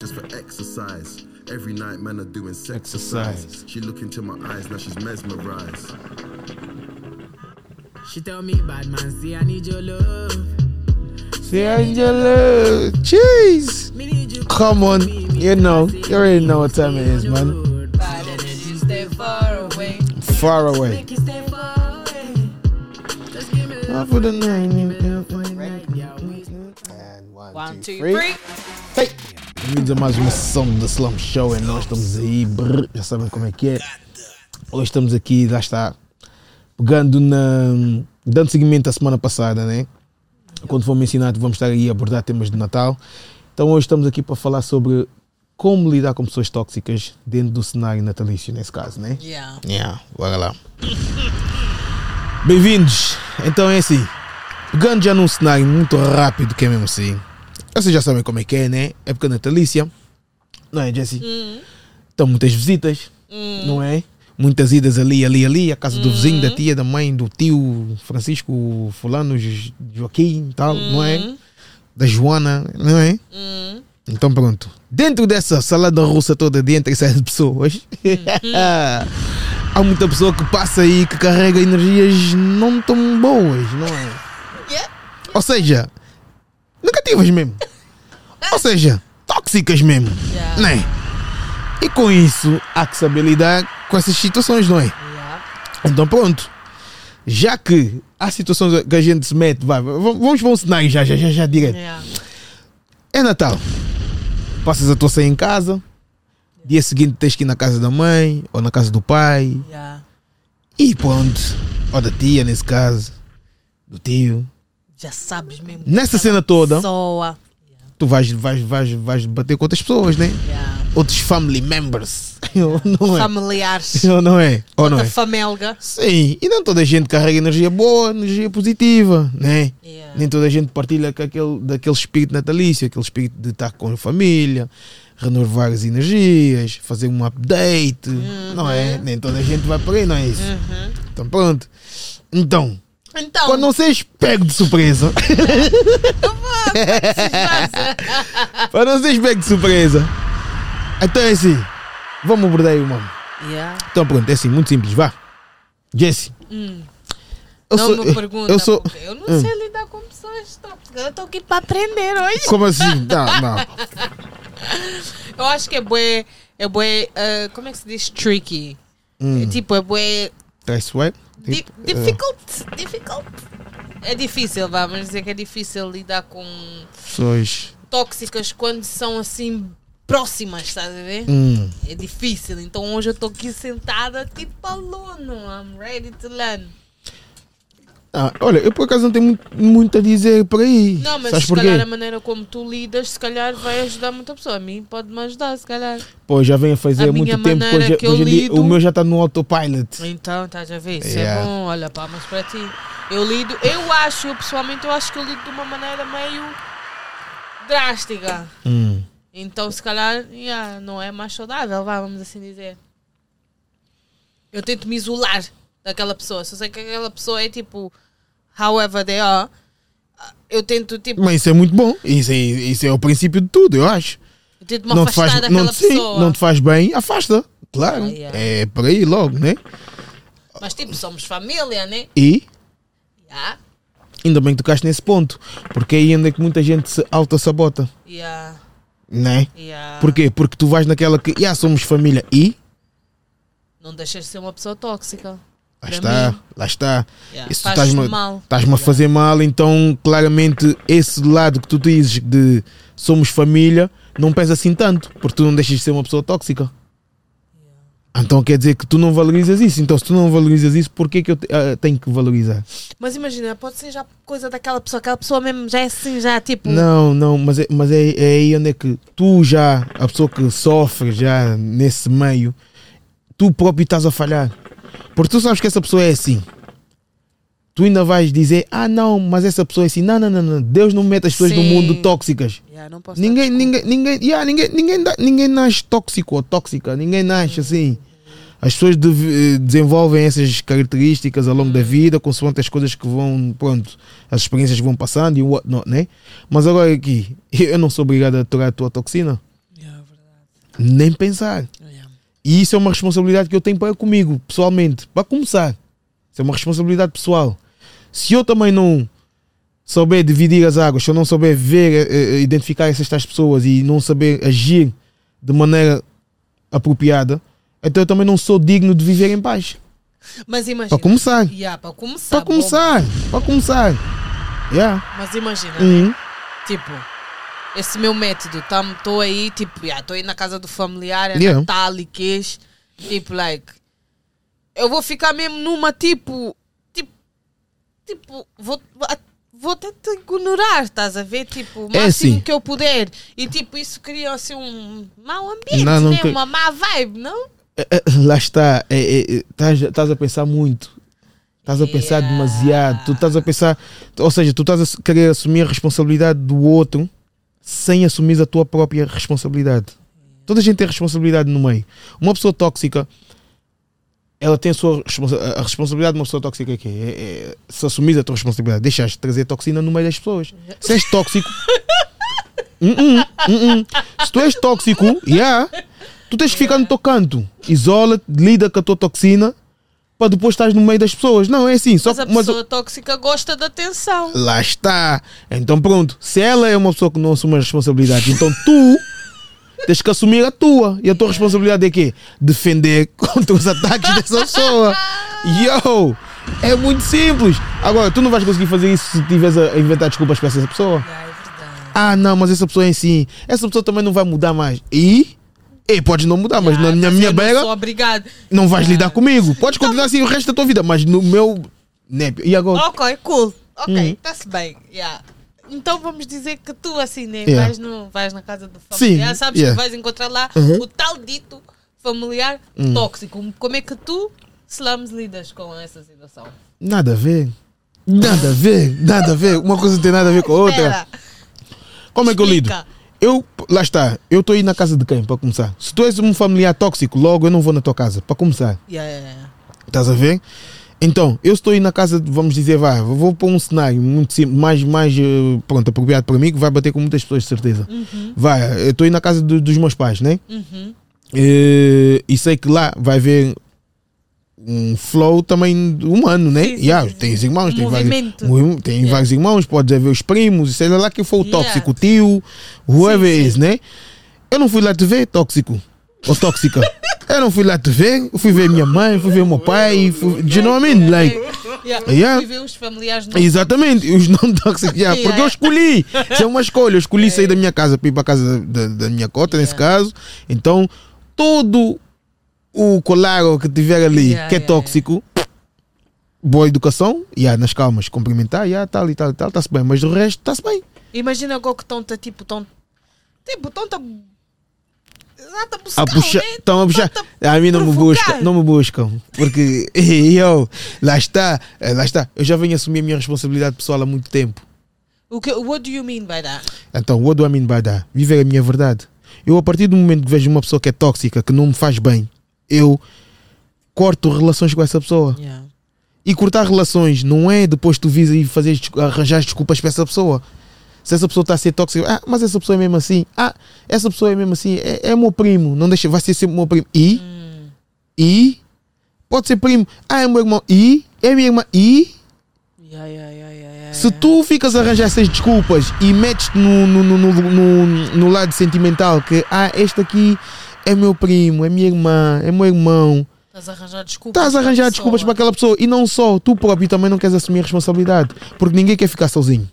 just for exercise. Every night, man, are doing Exercise. exercise. She look into my eyes, now she's mesmerized. She tell me, bad man, see I need your love. See Angela, jeez. Me need you. Come on, you know, you already know what time it is, man. Bad energy, stay far away. Far away. Make you stay far away. Just give me love Off of the night. One, two, three. Hey! Bem-vindos a mais uma sessão da Slum Show e nós estamos aí, brr, já sabem como é que é. Hoje estamos aqui, já está, pegando na. dando seguimento à semana passada, né? Quando for mencionado, vamos estar aí a abordar temas de Natal. Então hoje estamos aqui para falar sobre como lidar com pessoas tóxicas dentro do cenário natalício, nesse caso, né? Yeah. Yeah, bora lá. Bem-vindos. Então é assim, pegando já num cenário muito rápido, que é mesmo assim. Vocês já sabem como é que é, né? Época natalícia. Não é, Jesse? Então, muitas visitas, não é? Muitas idas ali, ali, ali, a casa do vizinho, da tia, da mãe, do tio Francisco, Fulano, Jo- Joaquim, tal, não é? Da Joana, não é? Então pronto. Dentro dessa salada russa toda de entre essas pessoas, há muita pessoa que passa aí que carrega energias não tão boas, não é? Yeah. Ou seja, negativas mesmo. Ou seja, tóxicas mesmo. Yeah. Né? E com isso há que saber lidar com essas situações, não é? Yeah. Então pronto. Já que há situações que a gente se mete, vai, vamos para um cenário já, já, já, já direto. Yeah. É Natal. Passas a tua ceia em casa. Dia seguinte tens que ir na casa da mãe ou na casa do pai. E pronto. Ou da tia, nesse caso. Do tio. Já sabes mesmo. Nessa cena toda, Pessoa. tu vais, vais, vais, vais bater com outras pessoas, né? Yeah. Outros family members. não é? Familiares. Ou não é? Ou não Da é? famelga. Sim, e não toda a gente carrega energia boa, energia positiva, né? Yeah. Nem toda a gente partilha aquele, daquele espírito natalício, aquele espírito de estar com a família, renovar as energias, fazer um update, não é? Nem toda a gente vai por aí, não é isso? Uhum. Então pronto. Então, Então, para não seres pego de surpresa, para não seres pego de surpresa, então é assim, vamos abordar aí o mano. yeah. Então pronto, é assim, muito simples, vá. Jesse. Hum. Eu não sou, me pergunta. eu sou, eu não Hum. sei lidar com pessoas tóxicas. Eu estou aqui para aprender hoje. Como assim? Não, não. Eu acho que é bué. É bué. ah, como é que se diz? Tricky. Hum. É tipo, é bué. That's right. Di Tipo, difficult. Difficult. É difícil, vamos dizer que é difícil lidar com Pessoas. tóxicas quando são assim próximas, estás a ver? Hum. É difícil. Então hoje eu estou aqui sentada tipo aluno. I'm ready to learn. Ah, olha, eu por acaso não tenho muito, muito a dizer por aí. Não, mas Sabes se porquê? calhar a maneira como tu lidas, se calhar vai ajudar muita pessoa. A mim pode-me ajudar, se calhar. Pô, já vem a fazer A há muito minha tempo. maneira Hoje, que eu hoje em dia, lido- o meu já está no autopilot. Então, estás a ver? Isso Yeah. é bom. Olha, palmas para ti. Eu lido, eu acho, eu pessoalmente, eu acho que eu lido de uma maneira meio drástica. Hum. Então, se calhar, yeah, não é mais saudável, vá, vamos assim dizer. Eu tento me isolar daquela pessoa. Se eu sei que aquela pessoa é tipo, however they are, eu tento, tipo, Mas isso é muito bom. Isso é, isso é o princípio de tudo, eu acho. eu tento me não te afastar faz, daquela não, sim, pessoa. não te faz bem, afasta. Claro. Ah, yeah. É por aí logo, né? Mas, tipo, somos família, né? E Yeah, ainda bem que tocaste nesse ponto. Porque aí ainda é que muita gente se auto-sabota, yeah, né? yeah. Porquê? Porque tu vais naquela que, já somos família e. Não deixas de ser uma pessoa tóxica. Lá está, mim. lá está. Yeah, Isso estás-me mal. estás-me a fazer mal, então claramente esse lado que tu dizes de somos família não pesa assim tanto, porque tu não deixas de ser uma pessoa tóxica. Então quer dizer que tu não valorizas isso. Então se tu não valorizas isso, por que, eu te- ah, tenho que valorizar? Mas imagina, pode ser já coisa daquela pessoa, aquela pessoa mesmo já é assim, já tipo. Não, não, mas, é, mas é, é aí onde é que tu já, a pessoa que sofre já nesse meio, tu próprio estás a falhar. Porque tu sabes que essa pessoa é assim. Tu ainda vais dizer, ah não, mas essa pessoa é assim. Não, não, não, não. Deus não mete as pessoas no Sim. mundo tóxicas. Yeah, Ninguém, ninguém, ninguém, yeah, ninguém, ninguém, ninguém nasce tóxico ou tóxica. Ninguém nasce assim. As pessoas deve- eh, desenvolvem essas características ao longo da vida, consoante as coisas que vão, pronto, as experiências que vão passando e whatnot, né? Mas agora aqui, eu não sou obrigado a aturar a tua toxina. Yeah. Nem pensar. E isso é uma responsabilidade que eu tenho para comigo, pessoalmente. Para começar. Isso é uma responsabilidade pessoal. Se eu também não souber dividir as águas, se eu não souber ver, eh, eh, identificar essas tais pessoas e não saber agir de maneira apropriada, então eu também não sou digno de viver em paz. Mas imagina. Para começar. Yeah, para começar. Para começar. Para começar. Yeah. Mas imagina, Uhum. tipo, esse meu método, estou aí, tipo, estou aí na casa do familiar, é Yeah. Natal e queijo, tipo, like, eu vou ficar mesmo numa, tipo, tipo, tipo, vou, vou tentar ignorar, estás a ver? Tipo, o É máximo assim. que eu puder. E, tipo, isso cria, assim, um mau ambiente, Não, não né? tem- Uma má vibe, não? É, é, Lá está. É, é, é, Estás estás a pensar muito. Estás a pensar Yeah. demasiado. Tu estás a pensar. Ou seja, tu estás a querer assumir a responsabilidade do outro sem assumir a tua própria responsabilidade. Toda a gente tem responsabilidade no meio. Uma pessoa tóxica. Ela tem a sua a responsabilidade de uma pessoa tóxica é é, é se assumir a tua responsabilidade, deixaste de trazer toxina no meio das pessoas. Se és tóxico, hum, hum, hum. se tu és tóxico, yeah, tu tens que ficar no teu canto. Isola-te, lida com a tua toxina para depois estás no meio das pessoas. Não, é assim. Só Mas a que- mas- pessoa tóxica gosta de atenção. Lá está. Então pronto. Se ela é uma pessoa que não assume as responsabilidades, então tu tens que assumir a tua. E a tua responsabilidade é quê? Defender contra os ataques dessa pessoa. Yo! É muito simples. Agora, tu não vais conseguir fazer isso se estiveres a inventar desculpas para essa pessoa. Ah, é verdade. Ah, não, mas essa pessoa é assim. Essa pessoa também não vai mudar mais. E? E podes não mudar, mas na Ah, minha, mas minha não beira sou obrigado. não vais Ah. lidar comigo. Podes continuar assim o resto da tua vida, mas no meu. E agora? Ok, cool. Ok, está-se bem. Yeah. Então vamos dizer que tu assim, né? Yeah. Vais, no, vais na casa do familiar, Sim, sabes yeah. que vais encontrar lá Uhum. Hum. o tal dito familiar tóxico. Como é que tu, slums, lidas com essa situação? Nada a ver. Nada a ver, nada a ver. Uma coisa não tem nada a ver com a outra. Como é que eu lido? Eu, lá está, eu estou aí na casa de quem, para começar? Se tu és um familiar tóxico, logo eu não vou na tua casa, para começar. Yeah, yeah, yeah. Estás a ver? Então, eu estou aí na casa, de- vamos dizer, vá, vou para um cenário muito simples, mais, mais eh, pronto, apropriado para mim, que vai bater com muitas pessoas, de certeza. Uhum, Vai, eu estou aí na casa do- dos meus pais, né? uhum. Eh, e sei que lá vai haver um flow também humano, né? Sim, sim, Yeah, sim, tem os irmãos, tem, vários, Movimento. tem Yeah. vários irmãos, pode haver os primos, seja lá quem for o Yeah. tóxico, o tio, whoever Sim, is, né? Eu não fui lá te ver tóxico ou tóxica. eu não fui lá te ver, eu fui ver minha mãe, fui ver meu pai, fui, do you know what I mean? Like, Yeah. Yeah. Fui ver os familiares no Exatamente, os não tóxicos, yeah, porque eu escolhi. Isso é uma escolha. Eu escolhi sair da minha casa para ir para a casa da, da minha cota, nesse caso. Então, todo o colário que tiver ali Yeah, que é yeah, tóxico, boa educação, yeah, nas calmas, cumprimentar, yeah, tal e tal e tal, está-se bem, mas o resto está-se bem. Imagina agora que estão tipo, estão tipo, estão a buscar, puxar, estão a puxar. A mim não me buscam, não me buscam. Porque eu, lá está, eh, lá está. Eu já venho assumir a minha responsabilidade pessoal há muito tempo. O que, what do you mean by that? Então, what do I mean by that? Viver a minha verdade. Eu, a partir do momento que vejo uma pessoa que é tóxica, que não me faz bem, eu corto relações com essa pessoa. Yeah. E cortar relações não é depois tu vis e fazer, arranjar desculpas para essa pessoa. Se essa pessoa está a ser tóxica, ah, mas essa pessoa é mesmo assim. Ah, essa pessoa é mesmo assim. É, é meu primo. Não deixa, vai ser sempre meu primo. E, Hum. e, pode ser primo. Ah, é meu irmão. E, é minha irmã. E, Yeah, yeah, se tu ficas a arranjar essas desculpas e metes no, no, no, no, no, no lado sentimental que ah, este aqui é meu primo, é minha irmã, é meu irmão, Estás a arranjar desculpas. estás a arranjar desculpas para aquela pessoa e não só, tu próprio também não queres assumir a responsabilidade porque ninguém quer ficar sozinho.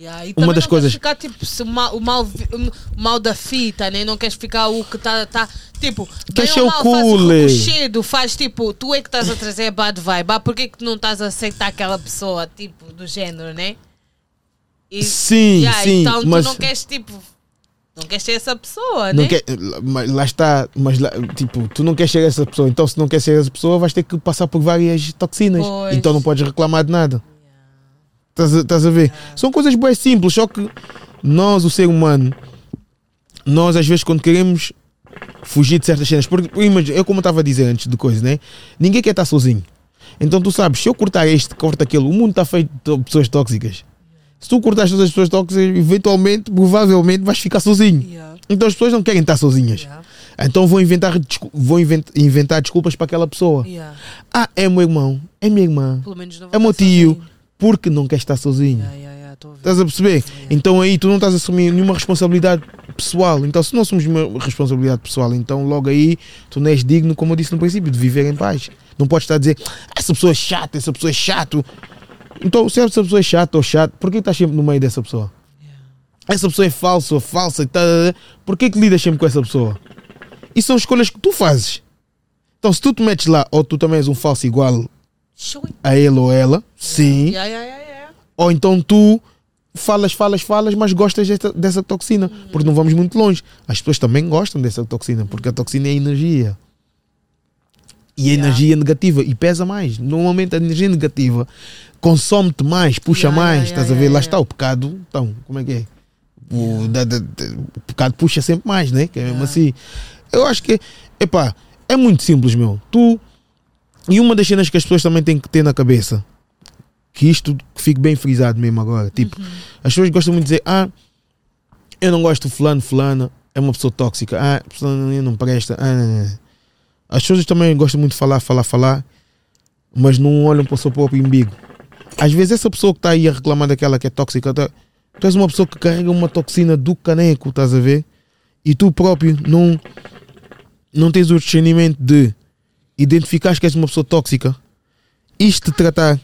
Yeah, e Uma das não coisas- Queres ficar, tipo, mal, o, mal, o mal da fita, né? Não queres ficar o que está. Tá, tipo, Quer bem ser o cool, faz tipo, tu é que estás a trazer a bad vibe. Ah, porquê que tu não estás a aceitar aquela pessoa, tipo, do género, né? E, Sim, yeah, sim, então mas tu não queres, tipo. Não queres ser essa pessoa, não né? quer, mas lá está, mas lá, tipo, tu não queres ser essa pessoa, então se não queres ser essa pessoa vais ter que passar por várias toxinas, Pois. então não podes reclamar de nada. Estás a, estás a ver? São coisas bem simples, só que nós, o ser humano, nós às vezes quando queremos fugir de certas cenas, porque eu como estava a dizer antes de coisa, né? Ninguém quer estar sozinho. Então tu sabes, se eu cortar este, corto aquele, o mundo está feito de pessoas tóxicas. Se tu cortares todas as pessoas tóxicas, eventualmente, provavelmente vais ficar sozinho. Yeah, Então as pessoas não querem estar sozinhas. yeah. Então vou inventar, vou invent- inventar desculpas para aquela pessoa. Yeah. Ah, é meu irmão, é minha irmã, é meu tio, sozinho. porque não quer estar sozinho. Estás a perceber? Então aí tu não estás a assumir nenhuma responsabilidade pessoal. Então, se não assumimos uma responsabilidade pessoal, então logo aí tu não és digno, como eu disse no princípio, de viver em paz. Não podes estar a dizer, "Ah, essa pessoa é chata, essa pessoa é chato. Então, se essa pessoa é chata ou chato, por que estás sempre no meio dessa pessoa? Essa pessoa é falsa ou falsa e tá, por que que lidas sempre com essa pessoa? E são escolhas que tu fazes. Então, se tu te metes lá, ou tu também és um falso igual a ele ou ela, sim. Yeah, yeah, yeah, yeah. Ou então tu falas, falas, falas, mas gostas dessa, dessa toxina. Porque não vamos muito longe. As pessoas também gostam dessa toxina, porque a toxina é energia. E a Yeah. energia negativa, e pesa mais. Normalmente a energia negativa consome-te mais, puxa Yeah, mais. estás a ver? Lá está o pecado. Então, como é que é? O, da- da- da- o pecado puxa sempre mais, né? Que é mesmo assim. Eu acho que, epá, é muito simples, meu. Tu. E uma das cenas que as pessoas também têm que ter na cabeça, que isto que fique bem frisado mesmo agora. Tipo, as pessoas gostam muito de dizer: Ah, eu não gosto de fulano, fulana, é uma pessoa tóxica, ah, fulano não presta. Ah, não, não." As pessoas também gostam muito de falar, falar, falar, mas não olham para o seu próprio umbigo. Às vezes, essa pessoa que está aí a reclamar daquela que é tóxica, tá- tu és uma pessoa que carrega uma toxina do caneco, estás a ver? E tu próprio não, não tens o discernimento de identificar que és uma pessoa tóxica, isto te tratar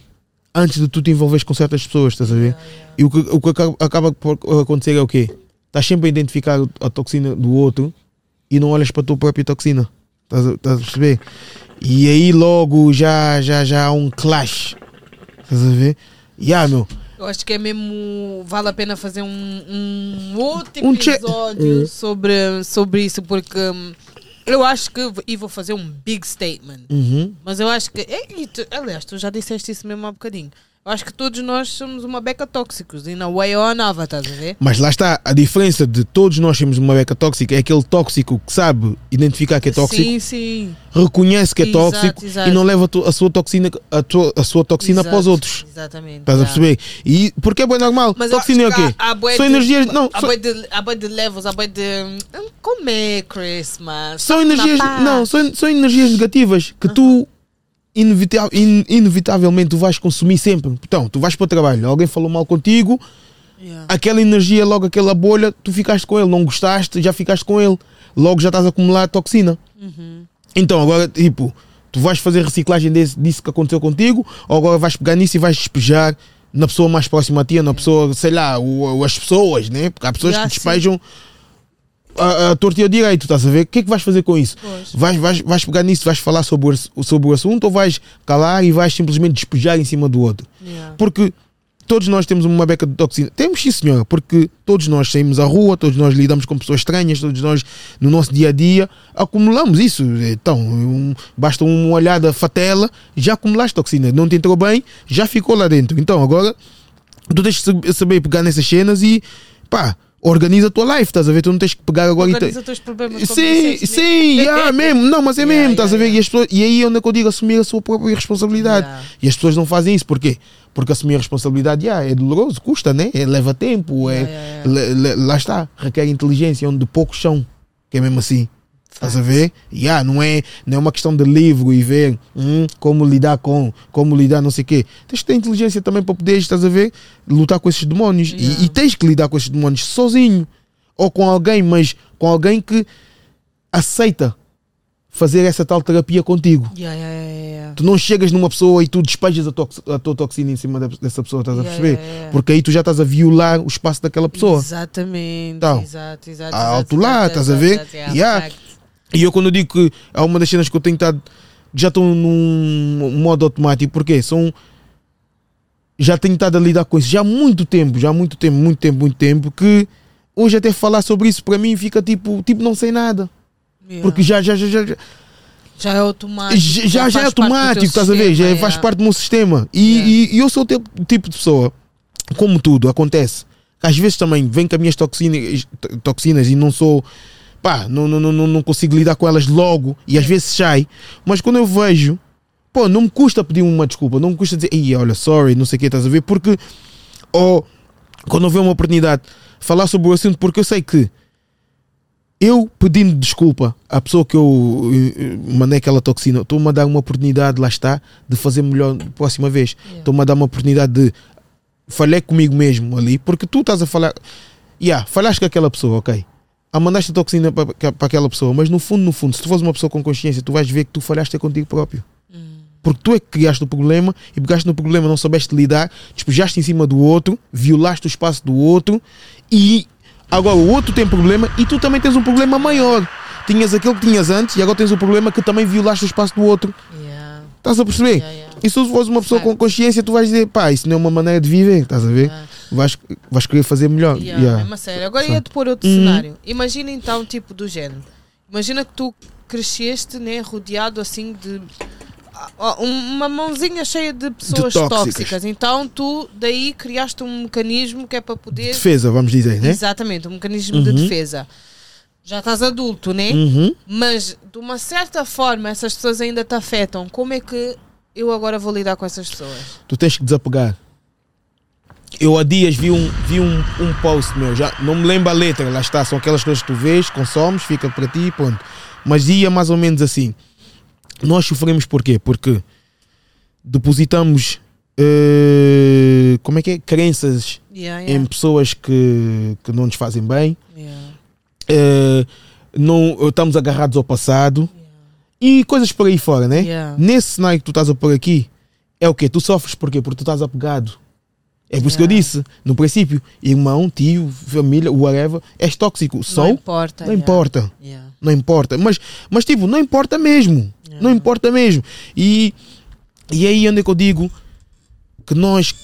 antes de tu te envolveres com certas pessoas, estás a ver? E o que, o que acaba, acaba por acontecer é o quê? Estás sempre a identificar a toxina do outro e não olhas para a tua própria toxina. Estás a, estás a perceber? E aí logo já, já, já há um clash. Estás a ver? E ah, meu, Eu acho que é mesmo. Vale a pena fazer um, um outro Um episódio Hum. sobre, sobre isso, porque hum, eu acho que. E vou fazer um big statement. uhum, Mas eu acho que. é, e tu- aliás, tu já disseste isso mesmo há bocadinho. Eu acho que todos nós somos uma beca tóxicos, in a way or another, estás a ver? mas lá está, a diferença de todos nós sermos uma beca tóxica é aquele tóxico que sabe identificar que é tóxico, Sim, sim. reconhece que é Exato, tóxico exato. e não leva a, sua toxina, a, tua- a sua toxina para os Exato, outros. Exatamente. Estás a perceber? E porque é bem normal. Mas toxina é o quê? há- São energias. Não, Há bué de, há de levels, há bué de. hum, Como é Christmas? são energias. Não, são, são energias negativas que tu inevita- in- inevitavelmente tu vais consumir sempre. Então, tu vais para o trabalho, alguém falou mal contigo, Yeah. aquela energia, logo aquela bolha, tu ficaste com ele, não gostaste, já ficaste com ele, logo já estás a acumular toxina. Uhum. Então, agora, tipo, tu vais fazer reciclagem desse, disso que aconteceu contigo, ou agora vais pegar nisso e vais despejar na pessoa mais próxima a ti, na pessoa, sei lá, o- as pessoas, né? Porque há pessoas Já, que sim. A, a torta e a direito, estás a ver? O que é que vais fazer com isso? Pois. Vais, vais, vais pegar nisso, vais falar sobre o, sobre o assunto ou vais calar e vais simplesmente despejar em cima do outro? Yeah. Porque todos nós temos uma beca de toxina. Temos sim, senhora, porque todos nós saímos à rua, todos nós lidamos com pessoas estranhas, todos nós no nosso dia a dia acumulamos isso. Então, um- basta uma olhada fatela, já acumulaste toxina. Não te entrou bem, já ficou lá dentro. Então, agora tu tens sab- saber pegar nessas cenas e pá. Organiza a tua life, estás a ver? Tu não tens que pegar agora e te- Organiza os teus problemas. Sim, né? sim, yeah, mesmo. Não, mas é Yeah, mesmo, estás a ver? yeah, E, as pessoas- e aí é onde é que eu digo assumir a sua própria responsabilidade. Yeah. E as pessoas não fazem isso, porquê? Porque assumir a responsabilidade yeah, é doloroso, custa, né? É, leva tempo, é, Yeah, yeah, yeah. lá está, requer inteligência, onde poucos são, que é mesmo assim. Estás a ver? Yeah, não, é, não é uma questão de livro e ver hum, como lidar com, como lidar não sei o quê. Tens que ter inteligência também para poder, estás a ver, lutar com esses demónios. E- Yeah. E, tens que lidar com esses demónios sozinho. Ou com alguém, mas com alguém que aceita fazer essa tal terapia contigo. Yeah, yeah. Tu não chegas numa pessoa e tu despejas a, tox- a tua toxina em cima de- dessa pessoa, estás a perceber? Porque aí tu já estás a violar o espaço daquela pessoa. Exatamente. Então, exato, exato. exato, alto lá, estás a ver? exato, yeah. E eu quando digo que é uma das cenas que eu tenho estado. Já estou num modo automático, porque são. Já tenho estado a lidar com isso já há muito tempo, já há muito tempo, muito tempo, muito tempo, que hoje até falar sobre isso para mim fica tipo, tipo não sei nada. Yeah. Porque já, já, já, já, já, é automático. já, já, já é automático, estás a ver? Já sistema, faz yeah. parte do meu sistema. E, Yeah. e- e eu sou o tipo, tipo de pessoa, como tudo, acontece. Às vezes também vem com as minhas toxinas, toxinas e não sou. Pá, não, não, não, não consigo lidar com elas logo e às vezes sai. Mas quando eu vejo, pô, não me custa pedir uma desculpa, não me custa dizer, ei, olha, sorry, não sei o que, estás a ver? Porque, ou quando houver uma oportunidade, falar sobre o assunto, porque eu sei que eu pedindo desculpa à pessoa que eu eh, eh, mandei aquela toxina, estou-me a dar uma oportunidade, lá está, de fazer melhor próxima vez. Yeah. Estou-me a dar uma oportunidade de falhei comigo mesmo ali, porque tu estás a falar. Yeah, falhaste com aquela pessoa, ok. A mandaste a toxina para para aquela pessoa, mas no fundo, no fundo, se tu fores uma pessoa com consciência, tu vais ver que tu falhaste contigo próprio. Porque tu é que criaste o problema e pegaste no problema, não soubeste lidar, despejaste em cima do outro, violaste o espaço do outro e agora o outro tem problema e tu também tens um problema maior. Tinhas aquele que tinhas antes e agora tens o problema que também violaste o espaço do outro. Yeah. Estás a perceber? Yeah, yeah. E se tu fores uma pessoa com consciência, tu vais dizer, pá, isso não é uma maneira de viver, estás a ver? Yeah. Vais, vais querer fazer melhor. Yeah, Yeah. mesmo a sério. Agora ia-te pôr outro Uhum. cenário. Imagina então, tipo, do género. Imagina que tu cresceste, né, rodeado assim de uma mãozinha cheia de pessoas tóxicas. tóxicas. Então tu daí criaste um mecanismo que é para poder. Defesa, vamos dizer, né? Exatamente, um mecanismo de Uhum. defesa. Já estás adulto, né? Uhum. Mas de uma certa forma essas pessoas ainda te afetam. Como é que eu agora vou lidar com essas pessoas? tu tens que desapegar. Eu há dias vi um, vi um, um post meu, já não me lembro a letra, lá está, são aquelas coisas que tu vês, consomes, fica para ti, ponto. Mas ia mais ou menos assim. Nós sofremos por quê? Porque depositamos eh, como é que é? Crenças Yeah, em yeah, pessoas que, que não nos fazem bem, yeah, eh, não, estamos agarrados ao passado e coisas por aí fora, né? Nesse cenário que tu estás a pôr aqui, é o quê? Tu sofres por quê? Porque tu estás apegado. É por isso que eu Yeah. disse, no princípio, irmão, tio, família, whatever, és tóxico. Não importa. não yeah, importa. yeah. Não importa. Mas, mas tipo, não importa mesmo. Não importa mesmo. E, e aí onde é que eu digo que nós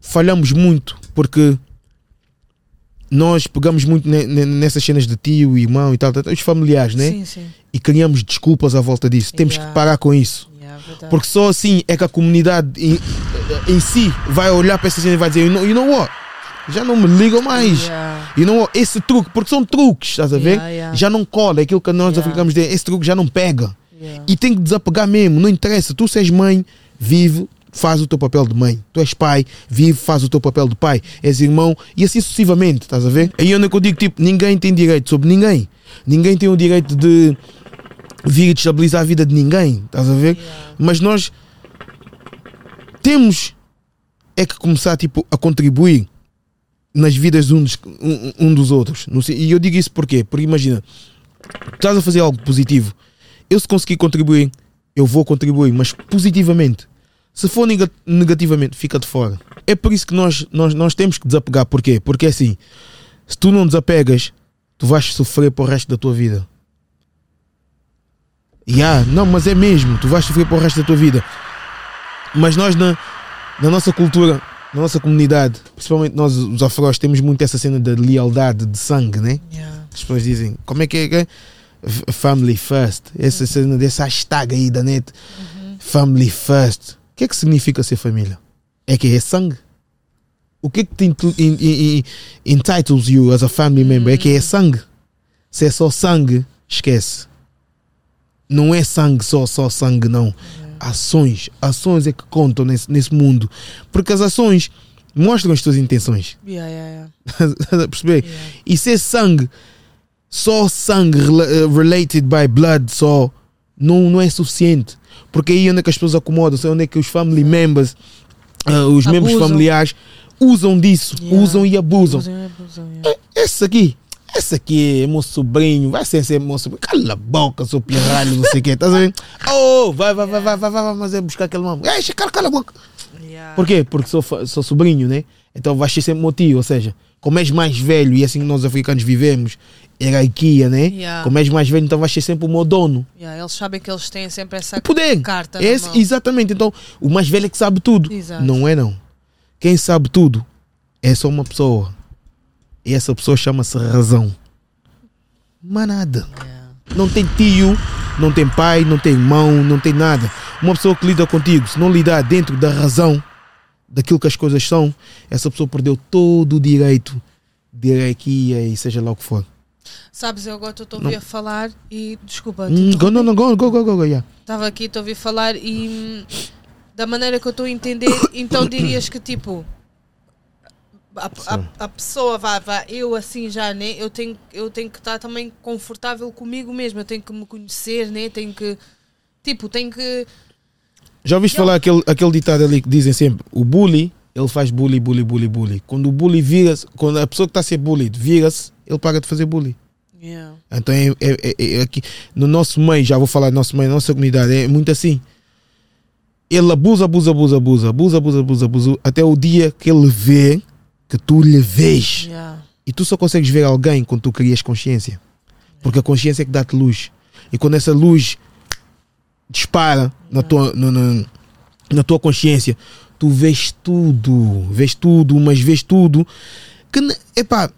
falhamos muito, porque nós pegamos muito ne- ne- nessas cenas de tio, irmão e tal, tal, tal, os familiares, né? Sim, sim. E criamos desculpas à volta disso. Temos que parar com isso. Porque só assim é que a comunidade em, si vai olhar para essa cena e vai dizer, you know, you know what? Já não me ligam mais. Yeah. You know what? Esse truque, porque são truques, estás a ver? Yeah, yeah. Já não cola, é aquilo que nós africanos dizem, esse truque já não pega. E tem que desapegar mesmo, não interessa. Tu se és mãe, vive, faz o teu papel de mãe. Tu és pai, vive, faz o teu papel de pai. És irmão e assim sucessivamente, estás a ver? Aí onde é que eu digo, tipo, ninguém tem direito sobre ninguém. Ninguém tem o direito de vir e destabilizar a vida de ninguém, estás a ver? Mas nós temos é que começar tipo, a contribuir nas vidas dos, um, um dos outros. E eu digo isso porquê? Porque imagina, estás a fazer algo positivo. Eu se conseguir contribuir, eu vou contribuir, mas positivamente. Se for nega- negativamente, fica de fora. É por isso que nós, nós, nós temos que desapegar. Porquê? Porque é assim, se tu não desapegas, tu vais sofrer para o resto da tua vida. Yeah, não, mas é mesmo, tu vais sofrer para o resto da tua vida. Mas nós na, na nossa cultura, na nossa comunidade, principalmente nós os afros, temos muito essa cena da lealdade, de sangue, né? Yeah. As pessoas dizem, como é que é? que é? Family first. Essa cena dessa hashtag aí da net. Family first. O que é que significa ser família? É que é sangue. O que é que te entitles you as a family member? É que é sangue. Se é só sangue, esquece. Não é sangue, só, só sangue, não. Ações. Ações é que contam nesse, nesse mundo. Porque as ações mostram as tuas intenções. Yeah, yeah, a perceber? yeah. E ser sangue, só sangue eh, related by blood, só não, não é suficiente. Porque aí onde é que as pessoas acomodam, onde é que os family members, ah, os membros Abusam. familiares, usam disso, Yeah. usam e abusam. Abusam, abusam, yeah. Esse aqui, esse aqui é meu sobrinho, vai ser, ser meu sobrinho. Cala a boca, seu pirralho, não sei o quê. Estás a ver? Oh, vai, vai, vai, vai, vai, vai, vai, mas é buscar aquele nome. Ei, cara, cala a boca. Yeah. Por quê? Porque sou, sou sobrinho, né? Então vais ser sempre meu tio, ou seja, como és mais velho e é assim nós africanos vivemos, hierarquia, né? Yeah. Como és mais velho, então vais ser sempre o meu dono. Yeah, eles sabem que eles têm sempre essa O poder. carta Esse, exatamente. Então, o mais velho é que sabe tudo. Exato. Não é, não. Quem sabe tudo é só uma pessoa. E essa pessoa chama-se razão. Mas nada. Não tem tio, não tem pai, não tem irmão, não tem nada. Uma pessoa que lida contigo, se não lidar dentro da razão daquilo que as coisas são, essa pessoa perdeu todo o direito de hierarquia e seja lá o que for. Sabes, eu agora estou a ouvir a falar e. Desculpa, Hum, go, não, não, go, go, go, go, go, yeah. estava aqui, estou a ouvir falar e. hum, Da maneira que eu estou a entender, então dirias que tipo. A, a, a pessoa vai, vai, eu assim já, né? Eu tenho, eu tenho que estar também confortável comigo mesmo, eu tenho que me conhecer, né? Tenho que, tipo, tenho que. Já ouviste falar aquele, aquele ditado ali que dizem sempre: o bully, ele faz bully, bully, bully, bully. Quando o bully vira-se, quando a pessoa que está a ser bullied vira-se, ele para de fazer bully. Yeah. Então é, é- é- é aqui no nosso meio, já vou falar do nosso meio, na nossa comunidade, é muito assim. Ele abusa, abusa, abusa, abusa, abusa, abusa, abusa, abusa, até o dia que ele vê que tu lhe vês. Yeah. E tu só consegues ver alguém quando tu crias consciência. Porque a consciência é que dá-te luz. E quando essa luz dispara na tua, no- no- na tua consciência, tu vês tudo. Vês tudo, mas vês tudo. Que, epá,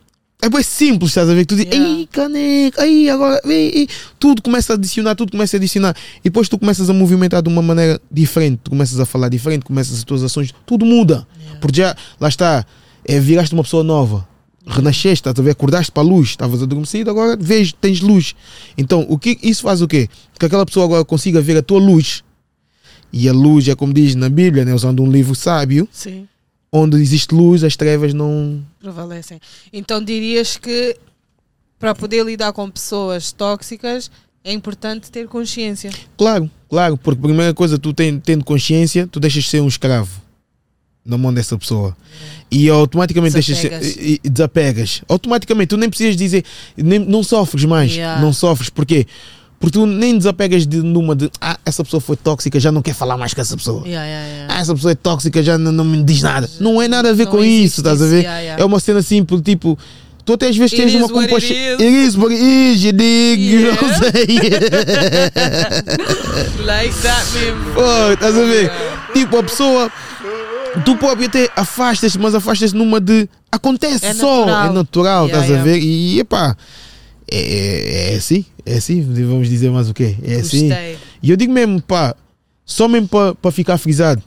é bem simples, estás a ver? Tu dizes, Yeah. ei, caneca, aí agora, ei, ei." tudo começa a adicionar, tudo começa a adicionar. E depois tu começas a movimentar de uma maneira diferente, tu começas a falar diferente, começas as tuas ações, tudo muda. Porque já, lá está, é, viraste uma pessoa nova. Renasceste, estás a ver? Acordaste para a luz, estavas adormecido, agora vês, tens luz. Então, o que isso faz o quê? Que aquela pessoa agora consiga ver a tua luz. E a luz é como diz na Bíblia, né? usando um livro sábio, Sim, onde existe luz, as trevas não. prevalecem. Então dirias que para poder lidar com pessoas tóxicas é importante ter consciência. Claro, claro, porque a primeira coisa, tu ten- tendo consciência, tu deixas de ser um escravo na mão dessa pessoa. E automaticamente deixas Desapegas. e, e desapegas. Automaticamente, tu nem precisas dizer, nem, não sofres mais. Yeah. Não sofres, porquê? Porque tu nem desapegas de numa de ah, essa pessoa foi tóxica, já não quer falar mais com essa pessoa. Yeah, yeah. Ah, essa pessoa é tóxica, já não, não me diz nada. Não é nada a ver Não com isso, estás a ver? É uma cena simples, tipo, tu até às vezes It tens uma compaixão. It is what it is, you dig, Yeah. não sei. Like that mesmo. Pô, estás a ver? Tipo, a pessoa. Tu até afastas, mas afastas numa de. Acontece É só, natural. é natural, Yeah, estás a yeah. ver? E epá, é, é assim, é assim, vamos dizer mais o quê? É assim. Gostei. E eu digo mesmo, pá, só mesmo para ficar frisado,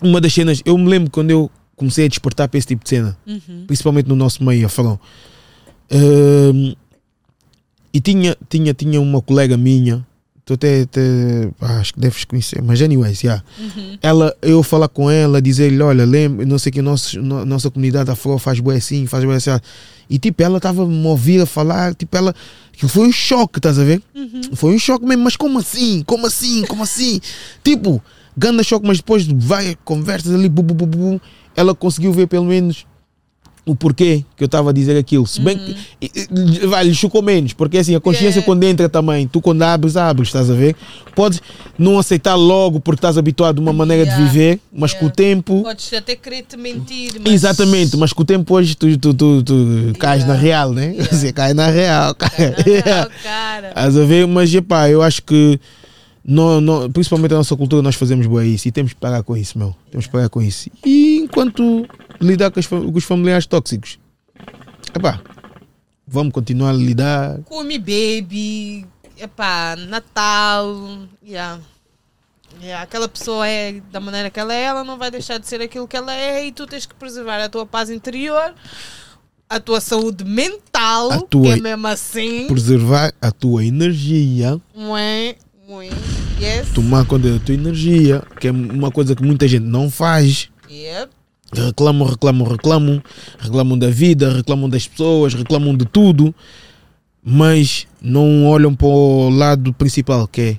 uma das cenas, eu me lembro quando eu comecei a despertar para esse tipo de cena, Uhum. principalmente no nosso meio, a falar. Hum, e tinha, tinha, tinha uma colega minha, tu até, ah, acho que deves conhecer, mas anyways, yeah. Uhum. ela, eu falar com ela, dizer-lhe, olha, lembra, não sei que nosso, no- nossa comunidade afro faz bué assim, faz bué assim. E tipo, ela estava me ouvir a falar, tipo, ela, aquilo foi um choque, estás a ver? Foi um choque mesmo, mas como assim? Como assim? Como assim? tipo, ganda choque, mas depois de várias conversas ali, bu, bu, bu, bu, ela conseguiu ver pelo menos o porquê que eu estava a dizer aquilo. Se bem que e- e- vai, lhe chocou menos, porque assim, a consciência Yeah. quando entra também, tu quando abres, abres, estás a ver? Podes não aceitar logo porque estás habituado a uma maneira Yeah. de viver, mas com o Yeah. tempo. Podes até querer te mentir, mas. Exatamente, mas com o tempo hoje tu, tu, tu, tu cais Yeah. na real, né? Yeah. Você cai na real, Na cara. real, cara. Estás a ver? Mas epá, eu acho que não, não, principalmente a nossa cultura nós fazemos boa isso e temos que parar com isso, meu. Temos que parar com isso. E enquanto lidar com, fa- com os familiares tóxicos, epá, vamos continuar a lidar. Come Baby, epá, Natal, yeah. Yeah, aquela pessoa é da maneira que ela é, ela não vai deixar de ser aquilo que ela é e tu tens que preservar a tua paz interior, a tua saúde mental, A tua- que é mesmo assim, Preservar a tua energia, Ué, ué, yes, tomar conta da tua energia, que é uma coisa que muita gente não faz. yep, reclamam, reclamam, reclamam, reclamam da vida, reclamam das pessoas, reclamam de tudo, mas não olham para o lado principal que é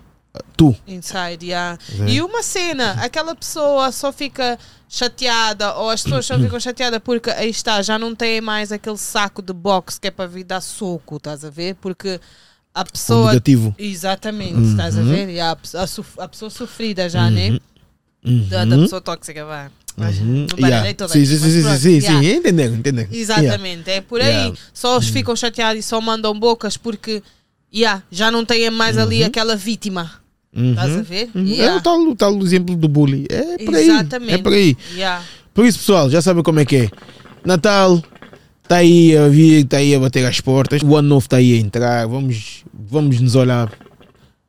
tu. inside, yeah. É. E uma cena, aquela pessoa só fica chateada ou as pessoas só ficam chateadas porque aí está, já não tem mais aquele saco de boxe que é para vir dar soco, estás a ver? Porque a O pessoa. negativo. Exatamente, estás a Uhum. ver? E a, a, a pessoa sofrida já, né? Uhum. Da, da pessoa tóxica, vai. Uhum. Não baralhei Yeah. toda Sim, aqui, sim, sim, sim, pronto, sim, yeah. sim, entenderam, entenderam. Exatamente, é por aí. Yeah. Uhum. Só os ficam chateados e só mandam bocas porque yeah, já não têm mais ali aquela vítima. Uhum. Estás a ver? Uhum. É Yeah. o tal, o tal exemplo do bullying. É por aí. Exatamente. É por aí. Yeah. Por isso, pessoal, já sabem como é que é. Natal está aí a vir, está aí a bater as portas. O ano novo está aí a entrar. Vamos, vamos nos olhar.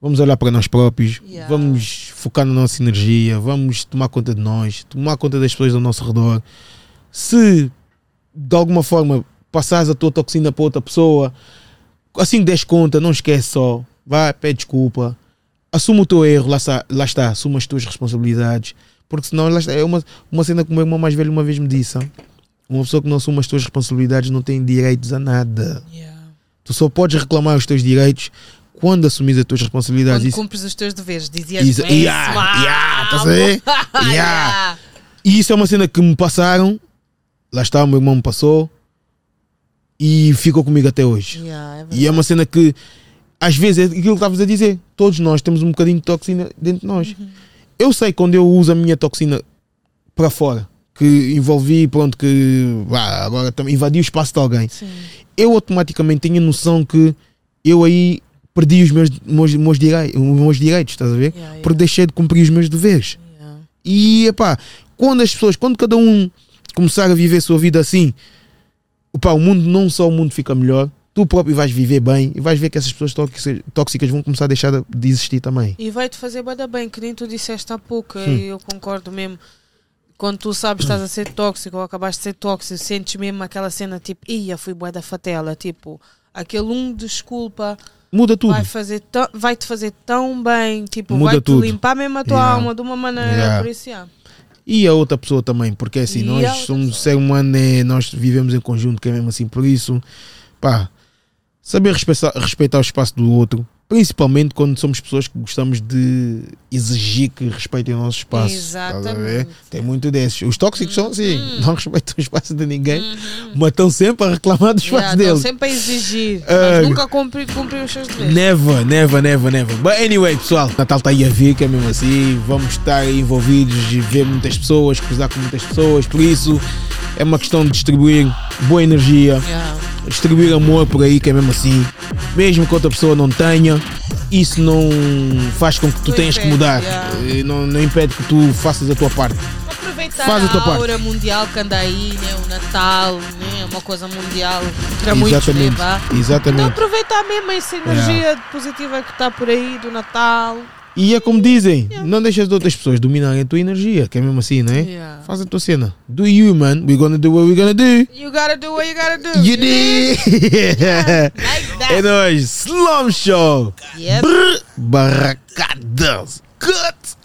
Vamos olhar para nós próprios. Yeah. Vamos focar na nossa energia. Vamos tomar conta de nós. Tomar conta das pessoas ao nosso redor. Se de alguma forma passares a tua toxina para outra pessoa, assim que des conta, não esquece só. Vai, pede desculpa. Assume o teu erro. Lá está, lá está assume as tuas responsabilidades. Porque senão está, é uma, uma cena que o meu irmão mais velho uma vez me disse. uma pessoa que não assume as tuas responsabilidades não tem direitos a nada. Yeah. Tu só podes reclamar os teus direitos quando assumires as tuas responsabilidades. Quando Isso- cumpres os teus deveres, dizias Isso-. Yeah, yeah, estás a ver? Yeah. Yeah. E isso é uma cena que me passaram. Lá está, o meu irmão me passou. E ficou comigo até hoje. Yeah, é E é uma cena que, às vezes, é aquilo que estavas a dizer. Todos nós temos um bocadinho de toxina dentro de nós. Eu sei quando eu uso a minha toxina para fora, que envolvi, pronto, que vá, agora invadi o espaço de alguém. Sim. Eu automaticamente tenho a noção que eu aí perdi os meus, meus, meus, direi- os meus direitos, estás a ver? Yeah, yeah. Porque deixei de cumprir os meus deveres. Yeah. E epá, quando as pessoas, quando cada um começar a viver a sua vida assim, epá, o mundo, não só o mundo fica melhor, tu próprio vais viver bem e vais ver que essas pessoas tóxicas, vão começar a deixar de- existir também. E vai-te fazer bada bem, que nem tu disseste há pouco, Hum. e eu concordo mesmo. Quando tu sabes que estás a ser tóxico ou acabaste de ser tóxico, sentes mesmo aquela cena tipo, ia, fui bué da fatela, tipo, aquele um desculpa Muda tudo. vai fazer tão- vai-te fazer tão bem, tipo, Muda vai-te tudo. limpar mesmo a tua Yeah. alma de uma maneira, Yeah. por isso, yeah. E a outra pessoa também, porque assim, E nós somos pessoa. ser humano, é, nós vivemos em conjunto, que é mesmo assim, por isso, pá, saber respeitar, respeitar o espaço do outro, principalmente quando somos pessoas que gostamos de exigir que respeitem o nosso espaço. Exatamente. Tem muito desses. Os tóxicos são assim, Uhum. não respeitam o espaço de ninguém, mas estão sempre a reclamar do espaço Yeah, estão deles. sempre a exigir, mas nunca cumprem cumprir os seus deveres. Never, never, never, never. But anyway, pessoal, Natal está aí a vir, que é mesmo assim. Vamos estar envolvidos e ver muitas pessoas, cruzar com muitas pessoas. Por isso, é uma questão de distribuir boa energia, Yeah. Distribuir amor por aí, que é mesmo assim. Mesmo que outra pessoa não tenha, isso não faz com que tu Não tenhas que impede, mudar. yeah. Não, não impede que tu faças a tua parte. Aproveitar Faz a tua a parte. aura mundial que anda aí, né? o Natal, né? uma coisa mundial para muitos, né? Exatamente. Então aproveitar mesmo essa energia positiva que está por aí do Natal. E é como dizem, não deixas de outras pessoas dominarem a tua energia, que é mesmo assim, não é? Yeah. Faz a tua cena. Do you, man. We're gonna do what we're gonna do. You gotta do what you gotta do. You did. Like that. é nóis. Slum Show. Yep. Brr, Barracadas. Cut.